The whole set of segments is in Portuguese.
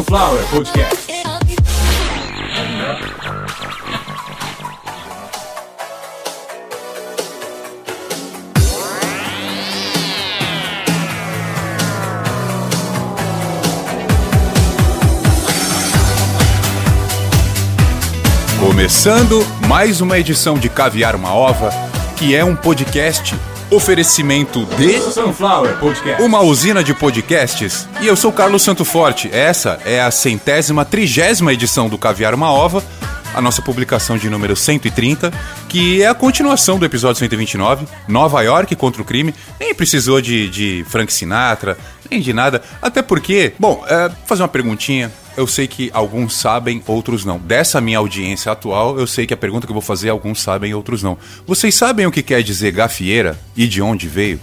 Sunflower Podcast. Começando mais uma edição de Caviar uma Ova, que é um podcast oferecimento de Sunflower Podcast. uma usina de podcasts. E eu sou Carlos Santo Forte. Essa é a centésima, trigésima edição do Caviar uma Ova, a nossa publicação de número 130, que é a continuação do episódio 129, Nova York contra o crime. Nem precisou de, de Frank Sinatra, nem de nada. Até porque, bom, é, vou fazer uma perguntinha. Eu sei que alguns sabem, outros não. Dessa minha audiência atual, eu sei que a pergunta que eu vou fazer, alguns sabem, outros não. Vocês sabem o que quer dizer gafieira e de onde veio?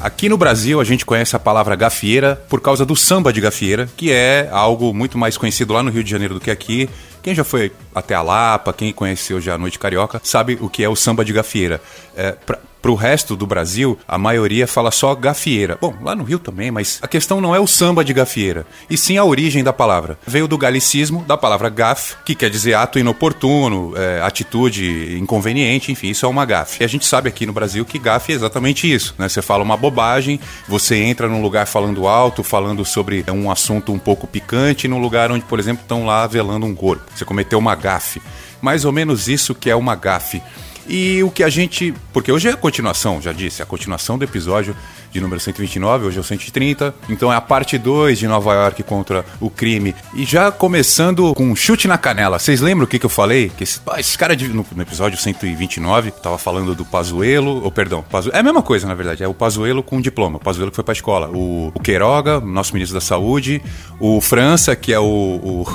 Aqui no Brasil, a gente conhece a palavra gafieira por causa do samba de gafieira, que é algo muito mais conhecido lá no Rio de Janeiro do que aqui. Quem já foi até a Lapa, quem conheceu já a Noite Carioca, sabe o que é o samba de gafieira. É, pra, pro resto do Brasil, a maioria fala só gafieira. Bom, lá no Rio também, mas a questão não é o samba de gafieira, e sim a origem da palavra. Veio do galicismo da palavra gaf, que quer dizer ato inoportuno, é, atitude inconveniente, enfim, isso é uma gafe. E a gente sabe aqui no Brasil que gafe é exatamente isso, né? Você fala uma bobagem, você entra num lugar falando alto, falando sobre um assunto um pouco picante, num lugar onde, por exemplo, estão lá velando um corpo. Você cometeu uma gafe. Mais ou menos isso que é uma gafe. E o que a gente. Porque hoje é a continuação, já disse, a continuação do episódio de número 129, hoje é o 130. Então é a parte 2 de Nova York contra o crime. E já começando com um chute na canela. Vocês lembram o que, que eu falei? Que esse, esse cara de, no, no, episódio 129 tava falando do Pazuelo, ou perdão, Pazu, é a mesma coisa na verdade, é o Pazuelo com diploma, o Pazuelo que foi pra escola. O, o Queiroga, nosso ministro da Saúde, o França, que é o. O,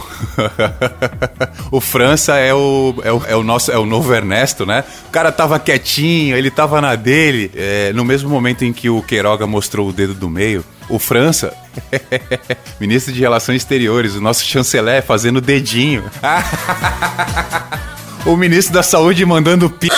o França é o, é o, é, o, nosso, é o novo Ernesto, né? O cara tava quietinho, ele tava na dele. É, no mesmo momento em que o Queiroga mostrou o dedo do meio, o França, ministro de Relações Exteriores, o nosso chanceler fazendo dedinho. o ministro da Saúde mandando pi.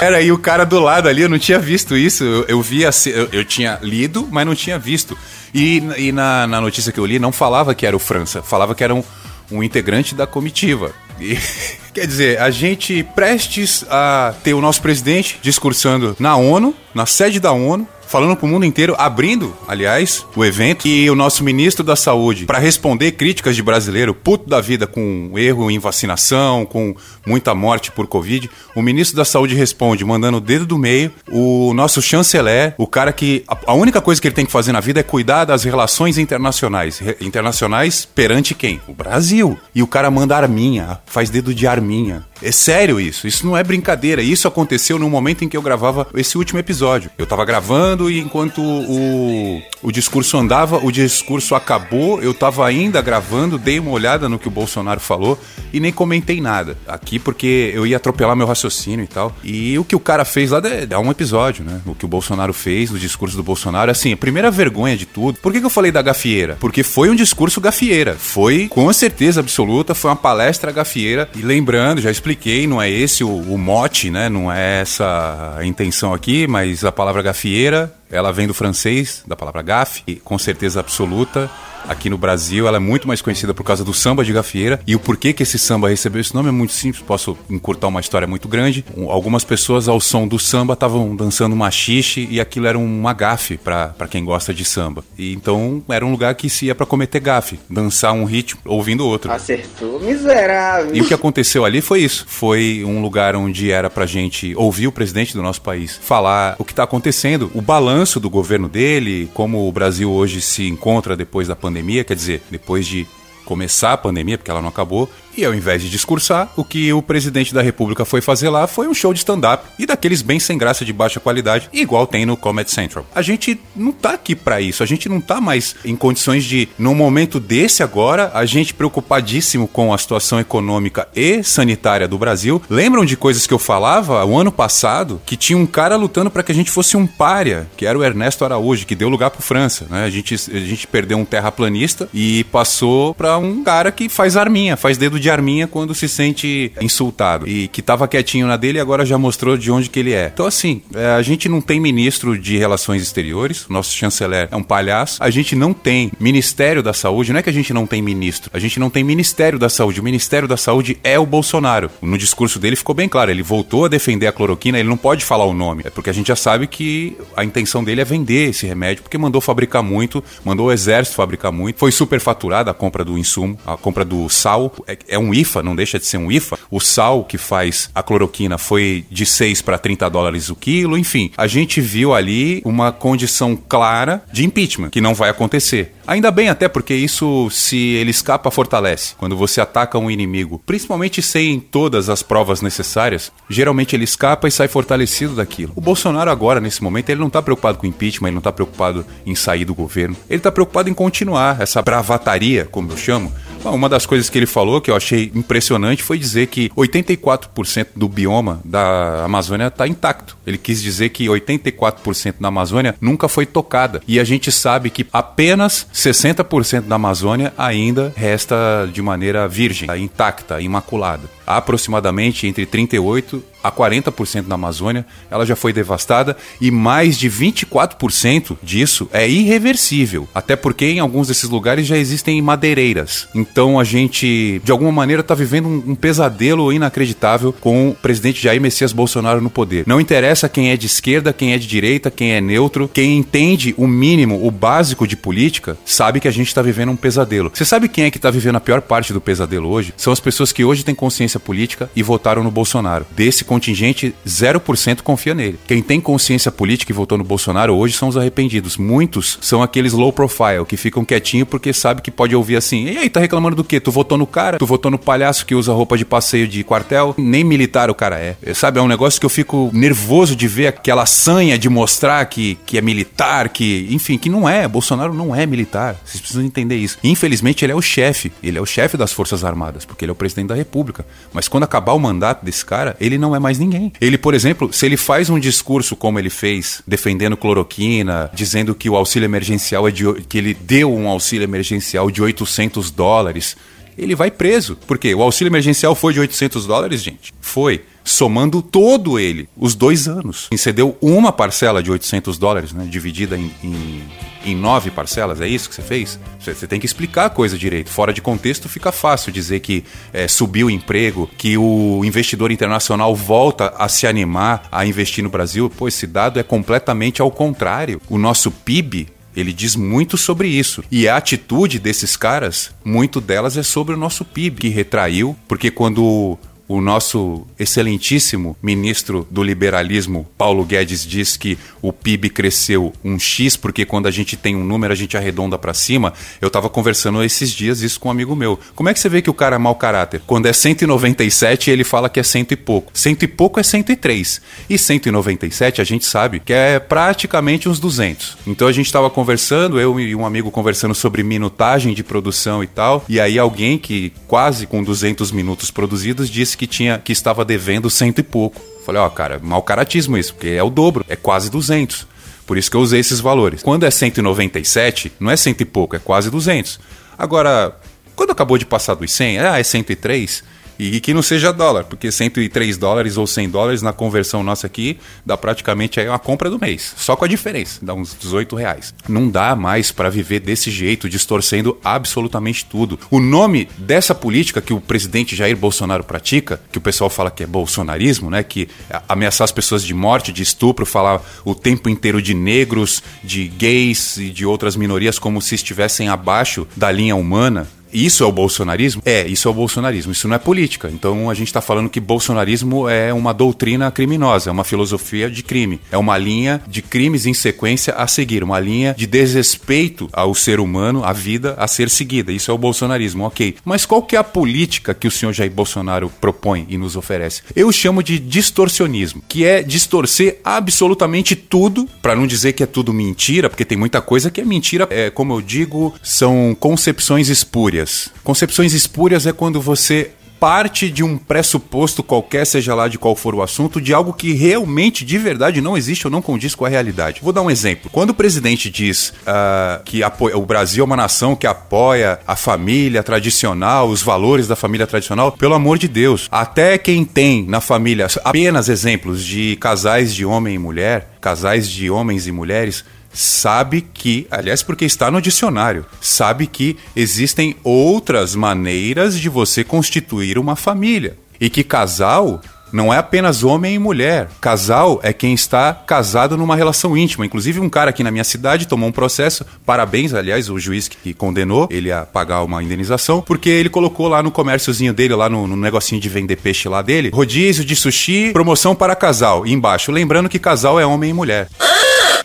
Era aí o cara do lado ali, eu não tinha visto isso. Eu, eu vi, assim, eu, eu, tinha lido, mas não tinha visto. E, e na, na, notícia que eu li, não falava que era o França, falava que era um, um integrante da comitiva. E, quer dizer, a gente prestes a ter o nosso presidente discursando na ONU, na sede da ONU, falando pro mundo inteiro, abrindo, aliás, o evento, e o nosso ministro da Saúde, para responder críticas de brasileiro puto da vida com erro em vacinação, com muita morte por Covid, o ministro da Saúde responde mandando o dedo do meio, o nosso chanceler, o cara que a, única coisa que ele tem que fazer na vida é cuidar das relações internacionais. Re, internacionais perante quem? O Brasil. E o cara manda arminha, faz dedo de arminha. É sério isso, isso não é brincadeira. Isso aconteceu no momento em que eu gravava esse último episódio. Eu tava gravando e enquanto o, o discurso andava, o discurso acabou, eu tava ainda gravando, dei uma olhada no que o Bolsonaro falou e nem comentei nada. Aqui porque eu ia atropelar meu raciocínio e tal. E o que o cara fez lá dá um episódio, né? O que o Bolsonaro fez, o discurso do Bolsonaro. Assim, a primeira vergonha de tudo. Por que, que eu falei da gafieira? Porque foi um discurso gafieira. Foi, com certeza absoluta, foi uma palestra gafieira. E lembrando, já expliquei, não é esse o, o mote, né? Não é essa a intenção aqui, mas a palavra gafieira ela vem do francês, da palavra gafe, com certeza absoluta. Aqui no Brasil, ela é muito mais conhecida por causa do samba de gafieira. E o porquê que esse samba recebeu esse nome é muito simples, posso encurtar uma história muito grande. Algumas pessoas, ao som do samba, estavam dançando machixe e aquilo era uma gafe para quem gosta de samba. E então era um lugar que se ia para cometer gafe, dançar um ritmo ouvindo outro. Acertou, miserável. E o que aconteceu ali foi isso. Foi um lugar onde era pra gente ouvir o presidente do nosso país falar o que tá acontecendo, o balanço do governo dele, como o Brasil hoje se encontra depois da pandemia, quer dizer, depois de começar a pandemia, porque ela não acabou, e ao invés de discursar, o que o presidente da república foi fazer lá foi um show de stand-up e daqueles bem sem graça de baixa qualidade, igual tem no Comedy Central. A gente não tá aqui para isso, a gente não tá mais em condições de, num momento desse agora, a gente preocupadíssimo com a situação econômica e sanitária do Brasil. Lembram de coisas que eu falava o ano passado que tinha um cara lutando para que a gente fosse um párea, que era o Ernesto Araújo, que deu lugar pro França, né? A gente, a gente perdeu um terraplanista e passou para um cara que faz arminha, faz dedo de de arminha quando se sente insultado. E que tava quietinho na dele e agora já mostrou de onde que ele é. Então, assim, é, a gente não tem ministro de Relações Exteriores, nosso chanceler é um palhaço. A gente não tem Ministério da Saúde, não é que a gente não tem ministro, a gente não tem Ministério da Saúde. O Ministério da Saúde é o Bolsonaro. No discurso dele ficou bem claro, ele voltou a defender a cloroquina, ele não pode falar o nome. É porque a gente já sabe que a intenção dele é vender esse remédio, porque mandou fabricar muito, mandou o exército fabricar muito. Foi superfaturada a compra do insumo, a compra do sal. É, é um IFA, não deixa de ser um IFA. O sal que faz a cloroquina foi de 6 para 30 dólares o quilo, enfim. A gente viu ali uma condição clara de impeachment, que não vai acontecer. Ainda bem até porque isso, se ele escapa, fortalece. Quando você ataca um inimigo, principalmente sem todas as provas necessárias, geralmente ele escapa e sai fortalecido daquilo. O Bolsonaro agora, nesse momento, ele não tá preocupado com impeachment, ele não tá preocupado em sair do governo. Ele tá preocupado em continuar essa bravataria, como eu chamo, uma das coisas que ele falou que eu achei impressionante foi dizer que 84% do bioma da Amazônia está intacto. Ele quis dizer que 84% da Amazônia nunca foi tocada. E a gente sabe que apenas 60% da Amazônia ainda resta de maneira virgem, intacta, imaculada. Aproximadamente entre 38 a 40% da Amazônia, ela já foi devastada e mais de 24% disso é irreversível. Até porque em alguns desses lugares já existem madeireiras. Então a gente, de alguma maneira, está vivendo um, um, pesadelo inacreditável com o presidente Jair Messias Bolsonaro no poder. Não interessa quem é de esquerda, quem é de direita, quem é neutro, quem entende o mínimo, o básico de política, sabe que a gente está vivendo um pesadelo. Você sabe quem é que está vivendo a pior parte do pesadelo hoje? São as pessoas que hoje têm consciência política e votaram no Bolsonaro. Desse contingente, 0% confia nele. Quem tem consciência política e votou no Bolsonaro hoje são os arrependidos. Muitos são aqueles low profile, que ficam quietinhos porque sabe que pode ouvir assim: e aí, tá reclamando do quê? Tu votou no cara? Tu votou no palhaço que usa roupa de passeio de quartel? Nem militar o cara é. Sabe, é um negócio que eu fico nervoso de ver aquela sanha de mostrar que, que é militar, que, enfim, que não é. Bolsonaro não é militar. Vocês precisam entender isso. Infelizmente, ele é o chefe. Ele é o chefe das Forças Armadas, porque ele é o presidente da República. Mas quando acabar o mandato desse cara, ele não é mais ninguém. Ele, por exemplo, se ele faz um discurso como ele fez, defendendo cloroquina, dizendo que o auxílio emergencial é de que ele deu um auxílio emergencial de 800 dólares, ele vai preso. Porque o auxílio emergencial foi de 800 dólares, gente. Foi somando todo ele, os dois anos. Incedeu uma parcela de 800 dólares, né, dividida em, em, em, nove parcelas, é isso que você fez? Você, tem que explicar a coisa direito. Fora de contexto fica fácil dizer que é, subiu o emprego, que o investidor internacional volta a se animar a investir no Brasil. Pô, esse dado é completamente ao contrário. O nosso PIB ele diz muito sobre isso. E a atitude desses caras, muito delas é sobre o nosso PIB, que retraiu, porque quando o nosso excelentíssimo ministro do liberalismo, Paulo Guedes, diz que o PIB cresceu um X, porque quando a gente tem um número, a gente arredonda para cima. Eu estava conversando esses dias isso com um amigo meu. Como é que você vê que o cara é mau caráter? Quando é 197, ele fala que é cento e pouco. Cento e pouco é 103. E 197 a gente sabe que é praticamente uns 200. Então a gente estava conversando, eu e um amigo conversando sobre minutagem de produção e tal. E aí alguém que quase com 200 minutos produzidos disse que tinha que estava devendo cento e pouco. Falei, ó, cara, mau caratismo isso, porque é o dobro, é quase 200. Por isso que eu usei esses valores. Quando é 197, não é cento e pouco, é quase 200. Agora, quando acabou de passar dos 100, ah, é 103, e que não seja dólar, porque 103 dólares ou 100 dólares na conversão nossa aqui dá praticamente aí uma compra do mês. Só com a diferença, dá uns 18 reais. Não dá mais para viver desse jeito, distorcendo absolutamente tudo. O nome dessa política que o presidente Jair Bolsonaro pratica, que o pessoal fala que é bolsonarismo, né? Que ameaçar as pessoas de morte, de estupro, falar o tempo inteiro de negros, de gays e de outras minorias como se estivessem abaixo da linha humana isso é o bolsonarismo? É, isso é o bolsonarismo. Isso não é política. Então a gente está falando que bolsonarismo é uma doutrina criminosa, é uma filosofia de crime. É uma linha de crimes em sequência a seguir, uma linha de desrespeito ao ser humano, à vida a ser seguida. Isso é o bolsonarismo, ok. Mas qual que é a política que o senhor Jair Bolsonaro propõe e nos oferece? Eu chamo de distorcionismo, que é distorcer absolutamente tudo, para não dizer que é tudo mentira, porque tem muita coisa que é mentira. É, como eu digo, são concepções espúrias espúrias. Concepções espúrias é quando você parte de um pressuposto qualquer, seja lá de qual for o assunto, de algo que realmente, de verdade, não existe ou não condiz com a realidade. Vou dar um exemplo. Quando o presidente diz uh, que apoia, o Brasil é uma nação que apoia a família tradicional, os valores da família tradicional, pelo amor de Deus, até quem tem na família apenas exemplos de casais de homem e mulher, casais de homens e mulheres, sabe que, aliás, porque está no dicionário, sabe que existem outras maneiras de você constituir uma família. E que casal não é apenas homem e mulher. Casal é quem está casado numa relação íntima. Inclusive, um cara aqui na minha cidade tomou um processo. Parabéns, aliás, o juiz que condenou ele a pagar uma indenização, porque ele colocou lá no comérciozinho dele, lá no, no negocinho de vender peixe lá dele, rodízio de sushi, promoção para casal. Embaixo, lembrando que casal é homem e mulher.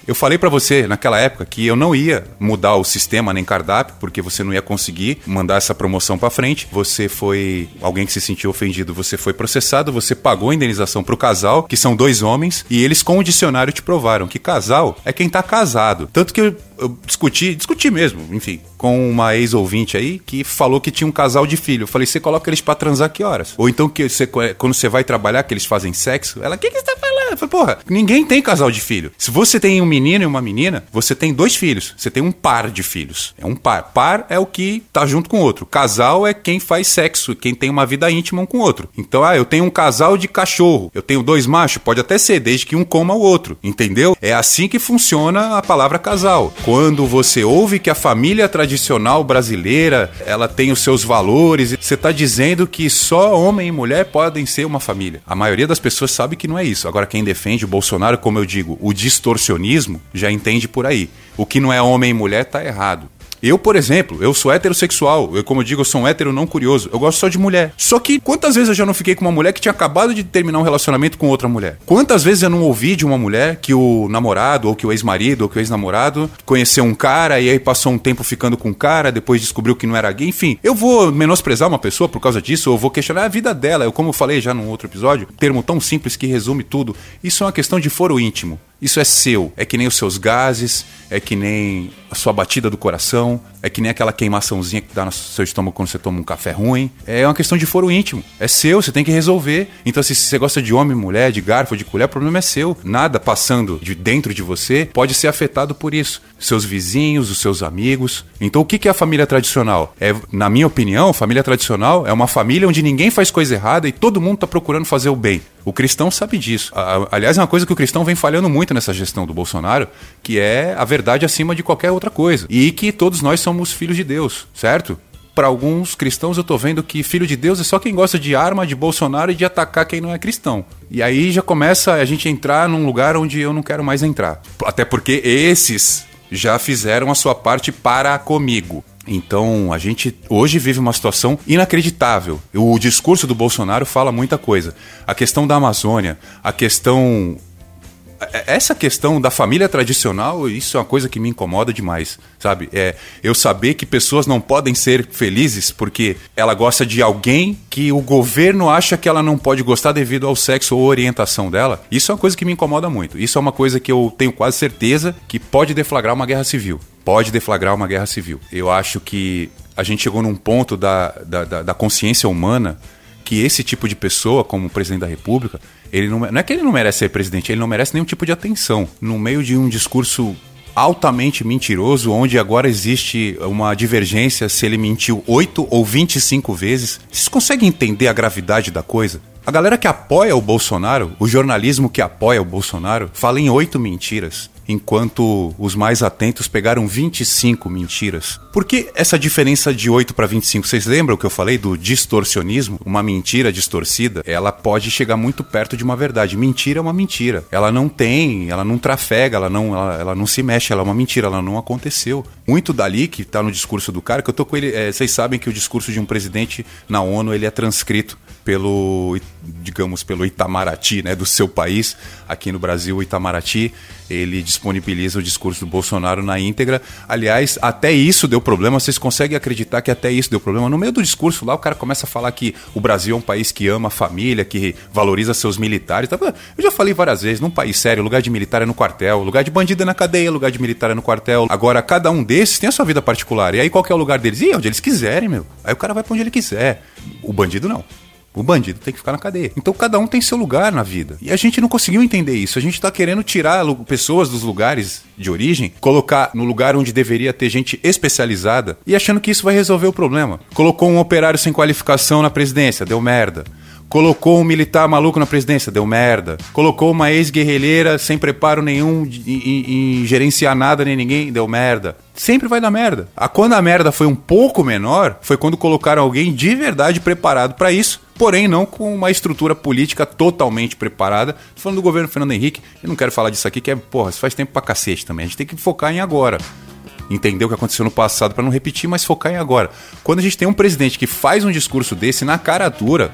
Eu falei para você naquela época que eu não ia mudar o sistema nem cardápio, porque você não ia conseguir mandar essa promoção para frente. Você foi alguém que se sentiu ofendido, você foi processado, você pagou a indenização pro casal, que são dois homens, e eles com o dicionário te provaram que casal é quem tá casado. Tanto que eu, discuti, discuti mesmo, enfim, com uma ex-ouvinte aí que falou que tinha um casal de filho. Eu falei, você coloca eles para transar que horas? Ou então que você, quando você vai trabalhar, que eles fazem sexo, ela, o que, que você tá falando? Eu falei, porra, ninguém tem casal de filho. Se você tem um menino e uma menina, você tem dois filhos. Você tem um par de filhos. É um par. Par é o que tá junto com o outro. Casal é quem faz sexo, quem tem uma vida íntima um com o outro. Então, ah, eu tenho um casal de cachorro. Eu tenho dois machos, pode até ser, desde que um coma o outro. Entendeu? É assim que funciona a palavra casal. Quando você ouve que a família tradicional brasileira, ela tem os seus valores, você tá dizendo que só homem e mulher podem ser uma família. A maioria das pessoas sabe que não é isso. Agora, quem defende o Bolsonaro, como eu digo, o distorcionismo, já entende por aí. O que não é homem e mulher está errado. Eu, por exemplo, eu sou heterossexual. Eu, como eu digo, eu sou um hétero não curioso. Eu gosto só de mulher. Só que quantas vezes eu já não fiquei com uma mulher que tinha acabado de terminar um relacionamento com outra mulher? Quantas vezes eu não ouvi de uma mulher que o namorado, ou que o ex-marido, ou que o ex-namorado conheceu um cara e aí passou um tempo ficando com o um cara, depois descobriu que não era gay? Enfim, eu vou menosprezar uma pessoa por causa disso, ou vou questionar a vida dela. Eu, como eu falei já num outro episódio, termo tão simples que resume tudo. Isso é uma questão de foro íntimo. Isso é seu. É que nem os seus gases, é que nem a sua batida do coração, é que nem aquela queimaçãozinha que dá no seu estômago quando você toma um café ruim. É uma questão de foro íntimo. É seu, você tem que resolver. Então, se você gosta de homem, mulher, de garfo, de colher, o problema é seu. Nada passando de dentro de você pode ser afetado por isso. Seus vizinhos, os seus amigos. Então, o que é a família tradicional? É, na minha opinião, família tradicional é uma família onde ninguém faz coisa errada e todo mundo está procurando fazer o bem. O cristão sabe disso. Aliás, é uma coisa que o cristão vem falhando muito nessa gestão do Bolsonaro, que é a verdade acima de qualquer outra coisa. E que todos nós somos filhos de Deus, certo? Para alguns cristãos eu tô vendo que filho de Deus é só quem gosta de arma, de Bolsonaro e de atacar quem não é cristão. E aí já começa a gente entrar num lugar onde eu não quero mais entrar. Até porque esses já fizeram a sua parte para comigo. Então, a gente hoje vive uma situação inacreditável. O discurso do Bolsonaro fala muita coisa. A questão da Amazônia, a questão essa questão da família tradicional, isso é uma coisa que me incomoda demais, sabe? É eu saber que pessoas não podem ser felizes porque ela gosta de alguém que o governo acha que ela não pode gostar devido ao sexo ou orientação dela. Isso é uma coisa que me incomoda muito. Isso é uma coisa que eu tenho quase certeza que pode deflagrar uma guerra civil. Pode deflagrar uma guerra civil. Eu acho que a gente chegou num ponto da, da, da, da consciência humana que esse tipo de pessoa, como o presidente da República, ele não, não é que ele não merece ser presidente, ele não merece nenhum tipo de atenção. No meio de um discurso altamente mentiroso, onde agora existe uma divergência se ele mentiu 8 ou 25 vezes. Vocês conseguem entender a gravidade da coisa? A galera que apoia o Bolsonaro, o jornalismo que apoia o Bolsonaro, fala em oito mentiras enquanto os mais atentos pegaram 25 mentiras. Por que essa diferença de 8 para 25? Vocês lembram que eu falei do distorcionismo? Uma mentira distorcida, ela pode chegar muito perto de uma verdade. Mentira é uma mentira. Ela não tem, ela não trafega, ela não, ela, ela não se mexe, ela é uma mentira, ela não aconteceu. Muito dali que está no discurso do cara, que eu tô com ele, é, vocês sabem que o discurso de um presidente na ONU ele é transcrito pelo, digamos, pelo Itamaraty, né, do seu país. Aqui no Brasil, o Itamaraty, ele disponibiliza o discurso do Bolsonaro na íntegra. Aliás, até isso deu problema. Vocês conseguem acreditar que até isso deu problema? No meio do discurso lá, o cara começa a falar que o Brasil é um país que ama a família, que valoriza seus militares. Eu já falei várias vezes, num país sério, lugar de militar é no quartel, lugar de bandido é na cadeia, lugar de militar é no quartel. Agora, cada um desses tem a sua vida particular. E aí, qual é o lugar deles? E onde eles quiserem, meu. Aí o cara vai pra onde ele quiser. O bandido não. O bandido tem que ficar na cadeia. Então cada um tem seu lugar na vida. E a gente não conseguiu entender isso. A gente tá querendo tirar pessoas dos lugares de origem, colocar no lugar onde deveria ter gente especializada e achando que isso vai resolver o problema. Colocou um operário sem qualificação na presidência, deu merda. Colocou um militar maluco na presidência, deu merda. Colocou uma ex-guerrilheira sem preparo nenhum em, em, gerenciar nada nem ninguém, deu merda. Sempre vai dar merda. A quando a merda foi um pouco menor, foi quando colocaram alguém de verdade preparado para isso, porém não com uma estrutura política totalmente preparada. Tô falando do governo Fernando Henrique, eu não quero falar disso aqui, que é, porra, isso faz tempo pra cacete também. A gente tem que focar em agora entender o que aconteceu no passado para não repetir, mas focar em agora. Quando a gente tem um presidente que faz um discurso desse na cara dura,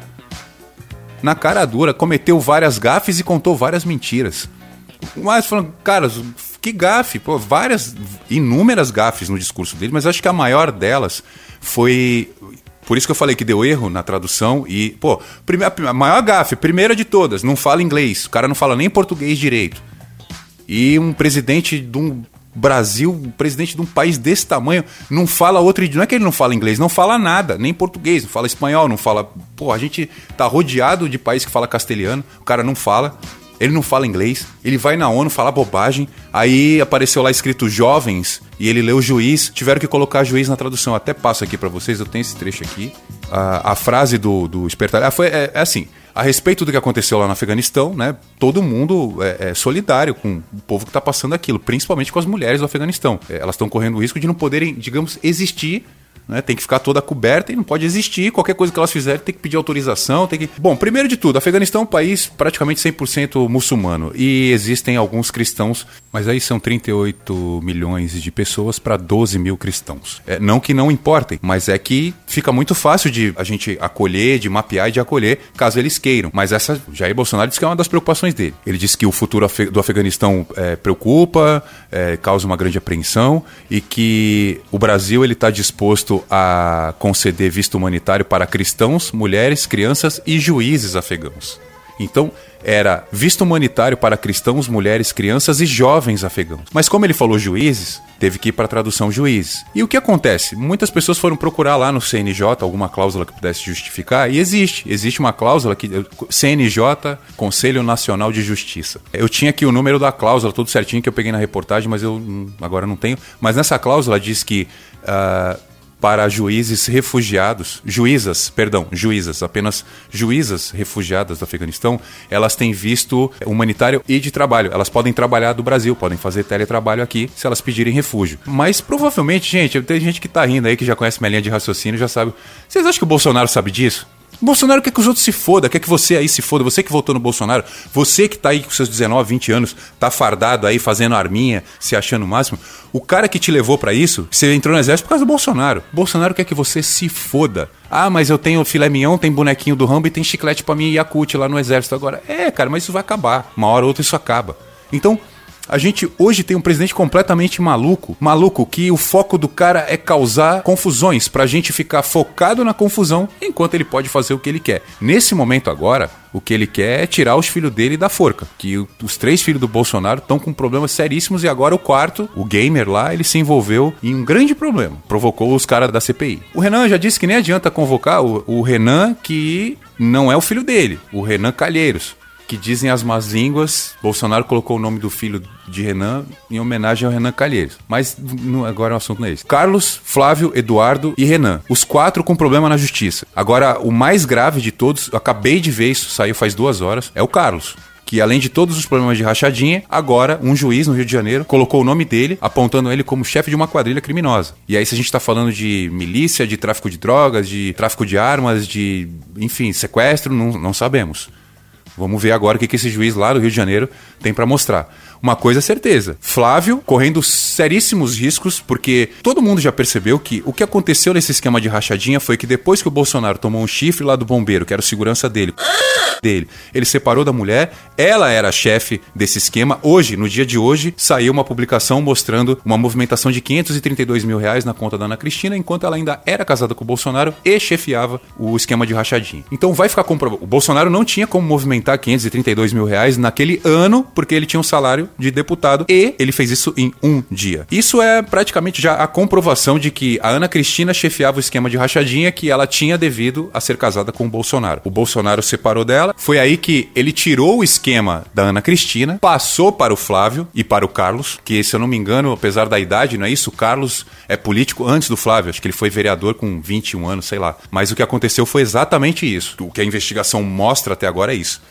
na cara dura, cometeu várias gafes e contou várias mentiras. Mas falando, cara, que gafe, pô, várias, inúmeras gafes no discurso dele, mas acho que a maior delas foi por isso que eu falei que deu erro na tradução e, pô, primeira, a maior gafe, primeira de todas, não fala inglês, o cara não fala nem português direito. E um presidente de um Brasil, presidente de um país desse tamanho, não fala outro idioma. Não é que ele não fala inglês, não fala nada, nem português, não fala espanhol, não fala. Pô, a gente tá rodeado de país que fala castelhano, o cara não fala. Ele não fala inglês, ele vai na ONU falar bobagem. Aí apareceu lá escrito jovens e ele leu juiz. Tiveram que colocar juiz na tradução. Até passo aqui para vocês, eu tenho esse trecho aqui. A, a frase do, do espertalhão foi é, é assim: a respeito do que aconteceu lá no Afeganistão, né, todo mundo é, é solidário com o povo que está passando aquilo, principalmente com as mulheres do Afeganistão. É, elas estão correndo o risco de não poderem, digamos, existir né? Tem que ficar toda coberta e não pode existir. Qualquer coisa que elas fizerem tem que pedir autorização. Tem que... Bom, primeiro de tudo, Afeganistão é um país praticamente 100% muçulmano e existem alguns cristãos, mas aí são 38 milhões de pessoas para 12 mil cristãos. É, não que não importem, mas é que fica muito fácil de a gente acolher, de mapear e de acolher, caso eles queiram. Mas essa, Jair Bolsonaro disse que é uma das preocupações dele. Ele disse que o futuro do Afeganistão é, preocupa, é, causa uma grande apreensão e que o Brasil ele está disposto a conceder visto humanitário para cristãos, mulheres, crianças e juízes afegãos. Então, era visto humanitário para cristãos, mulheres, crianças e jovens afegãos. Mas como ele falou juízes, teve que ir para a tradução juízes. E o que acontece? Muitas pessoas foram procurar lá no CNJ alguma cláusula que pudesse justificar, e existe. Existe uma cláusula que CNJ, Conselho Nacional de Justiça. Eu tinha aqui o número da cláusula, tudo certinho que eu peguei na reportagem, mas eu agora não tenho. Mas nessa cláusula diz que uh, para juízes refugiados, juízas, perdão, juízas, apenas juízas refugiadas do Afeganistão, elas têm visto humanitário e de trabalho. Elas podem trabalhar do Brasil, podem fazer teletrabalho aqui se elas pedirem refúgio. Mas provavelmente, gente, tem gente que tá rindo aí que já conhece minha linha de raciocínio, já sabe. Vocês acham que o Bolsonaro sabe disso? Bolsonaro quer que os outros se foda, quer que você aí se foda, você que votou no Bolsonaro, você que tá aí com seus 19, 20 anos, tá fardado aí fazendo arminha, se achando o máximo. O cara que te levou para isso, você entrou no exército por causa do Bolsonaro. Bolsonaro quer que você se foda. Ah, mas eu tenho filé mignon, tem bonequinho do Rambo e tem chiclete para mim e Yakut lá no exército agora. É, cara, mas isso vai acabar. Uma hora ou outra isso acaba. Então, a gente hoje tem um presidente completamente maluco, maluco que o foco do cara é causar confusões pra gente ficar focado na confusão, enquanto ele pode fazer o que ele quer. Nesse momento agora, o que ele quer é tirar os filhos dele da forca, que os três filhos do Bolsonaro estão com problemas seríssimos e agora o quarto, o gamer lá, ele se envolveu em um grande problema, provocou os caras da CPI. O Renan já disse que nem adianta convocar o, o Renan que não é o filho dele, o Renan Calheiros que dizem as más línguas, Bolsonaro colocou o nome do filho de Renan em homenagem ao Renan Calheiros. Mas agora o assunto não é esse. Carlos, Flávio, Eduardo e Renan. Os quatro com problema na justiça. Agora, o mais grave de todos, acabei de ver isso, saiu faz duas horas, é o Carlos que além de todos os problemas de rachadinha, agora um juiz no Rio de Janeiro colocou o nome dele, apontando ele como chefe de uma quadrilha criminosa. E aí, se a gente está falando de milícia, de tráfico de drogas, de tráfico de armas, de, enfim, sequestro, não, não sabemos. Vamos ver agora o que, que esse juiz lá do Rio de Janeiro tem para mostrar. Uma coisa é certeza: Flávio correndo seríssimos riscos, porque todo mundo já percebeu que o que aconteceu nesse esquema de rachadinha foi que depois que o Bolsonaro tomou um chifre lá do bombeiro, que era o segurança dele, dele, ele separou da mulher, ela era chefe desse esquema. Hoje, no dia de hoje, saiu uma publicação mostrando uma movimentação de 532 mil reais na conta da Ana Cristina, enquanto ela ainda era casada com o Bolsonaro e chefiava o esquema de rachadinha. Então vai ficar comprovado. O Bolsonaro não tinha como movimentar 532 mil reais naquele ano, porque ele tinha um salário de deputado e ele fez isso em um dia. Isso é praticamente já a comprovação de que a Ana Cristina chefiava o esquema de rachadinha que ela tinha devido a ser casada com o Bolsonaro. O Bolsonaro separou dela, foi aí que ele tirou o esquema da Ana Cristina, passou para o Flávio e para o Carlos, que se eu não me engano, apesar da idade, não é isso? O Carlos é político antes do Flávio, acho que ele foi vereador com 21 anos, sei lá. Mas o que aconteceu foi exatamente isso. O que a investigação mostra até agora é isso.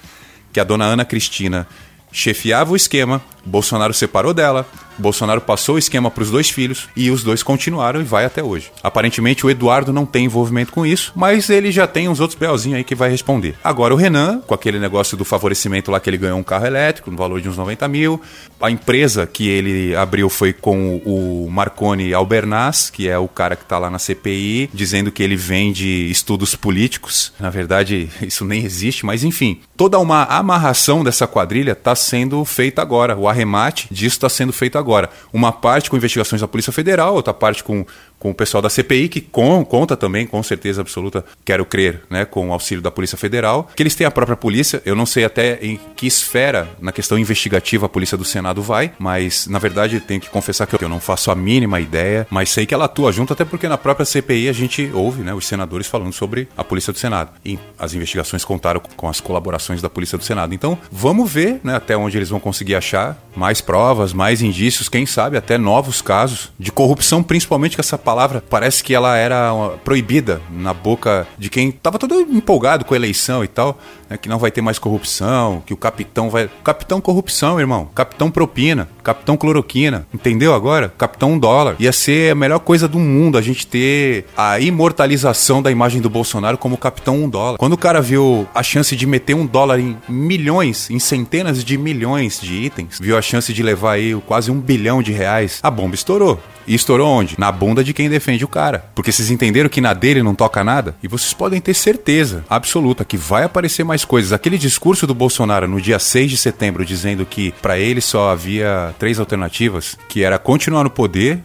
Que a dona Ana Cristina chefiava o esquema, Bolsonaro separou dela, Bolsonaro passou o esquema para os dois filhos e os dois continuaram e vai até hoje. Aparentemente o Eduardo não tem envolvimento com isso, mas ele já tem uns outros belzinhos aí que vai responder. Agora o Renan, com aquele negócio do favorecimento lá que ele ganhou um carro elétrico no valor de uns 90 mil. A empresa que ele abriu foi com o Marconi Albernaz, que é o cara que está lá na CPI, dizendo que ele vende estudos políticos. Na verdade, isso nem existe, mas enfim, toda uma amarração dessa quadrilha está sendo feita agora. O arremate disso está sendo feito agora. Uma parte com investigações da Polícia Federal, outra parte com, com o pessoal da CPI, que com, conta também, com certeza absoluta, quero crer, né, com o auxílio da Polícia Federal. Que eles têm a própria polícia, eu não sei até em que esfera, na questão investigativa, a Polícia do Senado vai, mas na verdade tenho que confessar que eu não faço a mínima ideia, mas sei que ela atua junto, até porque na própria CPI a gente ouve né, os senadores falando sobre a Polícia do Senado. E as investigações contaram com as colaborações da Polícia do Senado. Então vamos ver né, até onde eles vão conseguir achar mais provas, mais indícios, quem sabe até novos casos de corrupção, principalmente que essa palavra parece que ela era proibida na boca de quem estava todo empolgado com a eleição e tal, né, que não vai ter mais corrupção, que o capitão vai. Capitão corrupção, irmão. Capitão propina, capitão cloroquina. Entendeu agora? Capitão dólar. Ia ser a melhor coisa do mundo a gente ter a imortalização da imagem do Bolsonaro como capitão um dólar. Quando o cara viu a chance de meter um dólar em milhões, em centenas de milhões de itens, viu a chance de levar aí quase um bilhão de reais, a bomba estourou. E estourou onde? Na bunda de quem defende o cara. Porque vocês entenderam que na dele não toca nada? E vocês podem ter certeza absoluta que vai aparecer mais coisas. Aquele discurso do Bolsonaro no dia 6 de setembro dizendo que para ele só havia três alternativas, que era continuar no poder,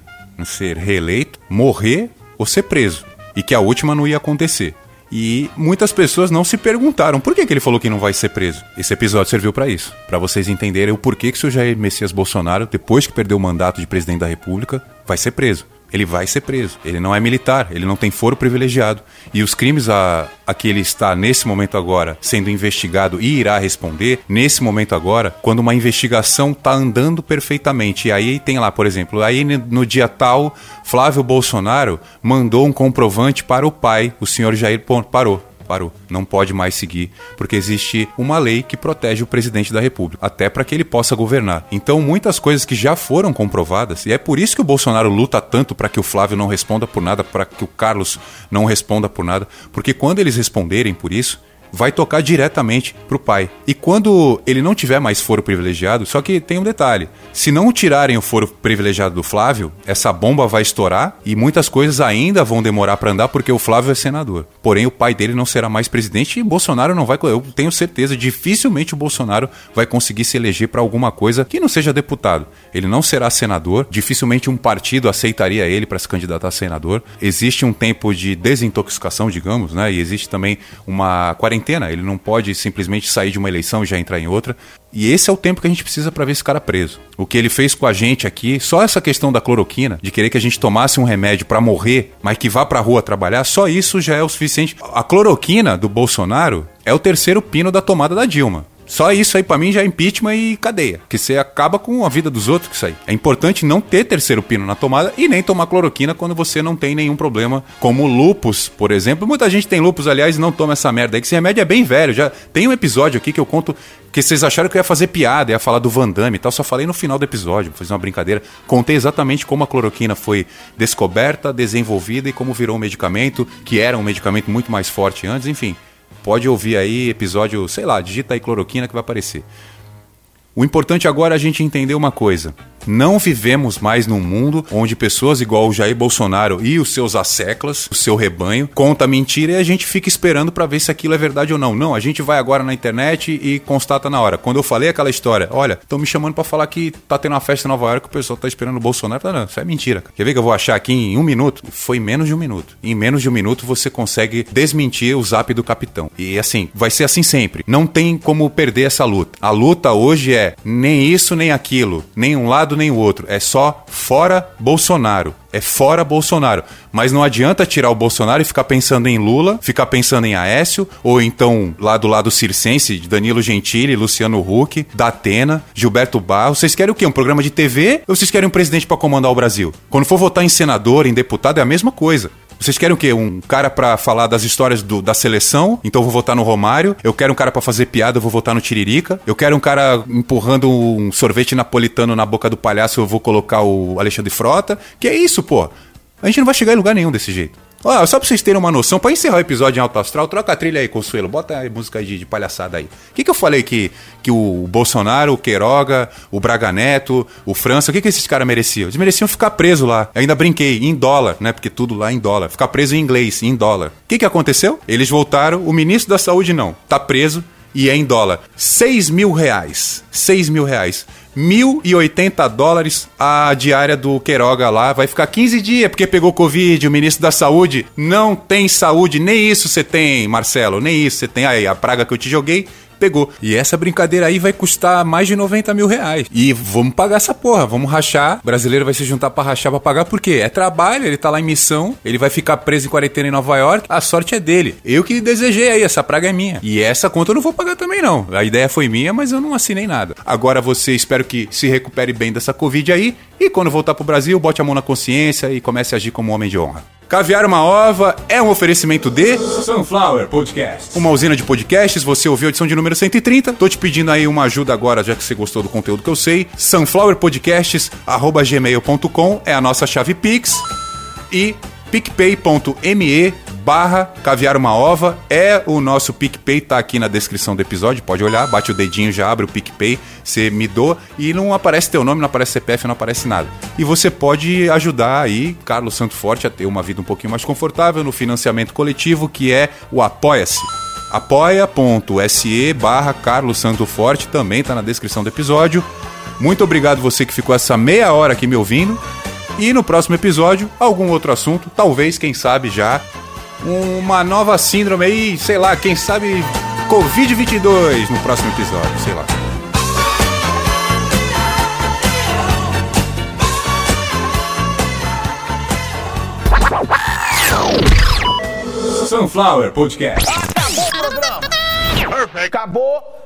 ser reeleito, morrer ou ser preso. E que a última não ia acontecer. E muitas pessoas não se perguntaram por que, que ele falou que não vai ser preso. Esse episódio serviu para isso, para vocês entenderem o porquê que o seu Jair Messias Bolsonaro, depois que perdeu o mandato de presidente da República, vai ser preso ele vai ser preso. Ele não é militar, ele não tem foro privilegiado. E os crimes a, a que ele está nesse momento agora sendo investigado e irá responder, nesse momento agora, quando uma investigação está andando perfeitamente. E aí tem lá, por exemplo, aí no dia tal, Flávio Bolsonaro mandou um comprovante para o pai, o senhor Jair parou parou, não pode mais seguir, porque existe uma lei que protege o presidente da República, até para que ele possa governar. Então, muitas coisas que já foram comprovadas, e é por isso que o Bolsonaro luta tanto para que o Flávio não responda por nada, para que o Carlos não responda por nada, porque quando eles responderem por isso, vai tocar diretamente pro pai. E quando ele não tiver mais foro privilegiado, só que tem um detalhe: se não tirarem o foro privilegiado do Flávio, essa bomba vai estourar e muitas coisas ainda vão demorar para andar porque o Flávio é senador. Porém, o pai dele não será mais presidente e Bolsonaro não vai. Eu tenho certeza, dificilmente o Bolsonaro vai conseguir se eleger para alguma coisa que não seja deputado. Ele não será senador, dificilmente um partido aceitaria ele para se candidatar a senador. Existe um tempo de desintoxicação, digamos, né? E existe também uma quarentena quarentena, ele não pode simplesmente sair de uma eleição e já entrar em outra. E esse é o tempo que a gente precisa para ver esse cara preso. O que ele fez com a gente aqui, só essa questão da cloroquina, de querer que a gente tomasse um remédio para morrer, mas que vá para rua trabalhar, só isso já é o suficiente. A cloroquina do Bolsonaro é o terceiro pino da tomada da Dilma. Só isso aí para mim já é impeachment e cadeia. Que você acaba com a vida dos outros com isso aí. É importante não ter terceiro pino na tomada e nem tomar cloroquina quando você não tem nenhum problema, como lupus, por exemplo. Muita gente tem lupus, aliás, e não toma essa merda aí, que esse remédio é bem velho. Já tem um episódio aqui que eu conto que vocês acharam que eu ia fazer piada, ia falar do Van Damme e tal, só falei no final do episódio, fazer uma brincadeira. Contei exatamente como a cloroquina foi descoberta, desenvolvida e como virou um medicamento, que era um medicamento muito mais forte antes, enfim. Pode ouvir aí episódio, sei lá, digita aí cloroquina que vai aparecer. O importante agora é a gente entender uma coisa. Não vivemos mais num mundo onde pessoas igual o Jair Bolsonaro e os seus asseclas, o seu rebanho, conta mentira e a gente fica esperando para ver se aquilo é verdade ou não. Não, a gente vai agora na internet e constata na hora. Quando eu falei aquela história, olha, estão me chamando para falar que tá tendo uma festa em Nova York, o pessoal tá esperando o Bolsonaro. Não, não, isso é mentira. Quer ver que eu vou achar aqui em um minuto? Foi menos de um minuto. Em menos de um minuto você consegue desmentir o zap do capitão. E assim, vai ser assim sempre. Não tem como perder essa luta. A luta hoje é nem isso nem aquilo, nem um lado nem o outro. É só fora Bolsonaro. É fora Bolsonaro. Mas não adianta tirar o Bolsonaro e ficar pensando em Lula, ficar pensando em Aécio, ou então lá do lado circense, Danilo Gentili, Luciano Huck, Datena, Gilberto Barros. Vocês querem o quê? Um programa de TV ou vocês querem um presidente para comandar o Brasil? Quando for votar em senador, em deputado, é a mesma coisa. Vocês querem o quê? Um cara para falar das histórias do, da seleção? Então eu vou votar no Romário. Eu quero um cara para fazer piada, eu vou votar no Tiririca. Eu quero um cara empurrando um sorvete napolitano na boca do palhaço, eu vou colocar o Alexandre Frota. Que é isso, pô? A gente não vai chegar em lugar nenhum desse jeito. Ó, só pra vocês terem uma noção, pra encerrar o episódio em alto astral, troca a trilha aí, Consuelo. Bota a música de, de palhaçada aí. O que, que eu falei que, que o Bolsonaro, o Queiroga, o Braga Neto, o França, o que, que esses caras mereciam? Eles mereciam ficar preso lá. Eu ainda brinquei, em dólar, né? Porque tudo lá em dólar. Ficar preso em inglês, em dólar. O que, que aconteceu? Eles voltaram, o ministro da Saúde não. Tá preso e é em dólar. 6 mil reais. 6 mil reais. 1.080 dólares a diária do Queiroga lá. Vai ficar 15 dias porque pegou Covid. O ministro da Saúde não tem saúde. Nem isso você tem, Marcelo. Nem isso você tem. Aí, a praga que eu te joguei pegou. E essa brincadeira aí vai custar mais de 90 mil reais. E vamos pagar essa porra, vamos rachar. O brasileiro vai se juntar pra rachar pra pagar, por quê? É trabalho, ele tá lá em missão, ele vai ficar preso em quarentena em Nova York, a sorte é dele. Eu que desejei aí, essa praga é minha. E essa conta eu não vou pagar também não. A ideia foi minha, mas eu não assinei nada. Agora você espero que se recupere bem dessa Covid aí e quando voltar pro Brasil, bote a mão na consciência e comece a agir como um homem de honra. Caviar uma ova é um oferecimento de Sunflower Podcast. Uma usina de podcasts, você ouviu a edição de número 130. Tô te pedindo aí uma ajuda agora, já que você gostou do conteúdo que eu sei. sunflowerpodcasts@gmail.com é a nossa chave Pix e picpay.me barra caviar uma ova é o nosso PicPay, tá aqui na descrição do episódio, pode olhar, bate o dedinho, já abre o PicPay, você me doa e não aparece teu nome, não aparece CPF, não aparece nada. E você pode ajudar aí Carlos Santo Forte a ter uma vida um pouquinho mais confortável no financiamento coletivo, que é o Apoia-se apoia.se barra Carlos Santo Forte, também tá na descrição do episódio. Muito obrigado você que ficou essa meia hora aqui me ouvindo. E no próximo episódio, algum outro assunto, talvez, quem sabe já, uma nova síndrome aí, sei lá, quem sabe Covid-22 no próximo episódio, sei lá. Sunflower Podcast. Acabou. Perfect. Acabou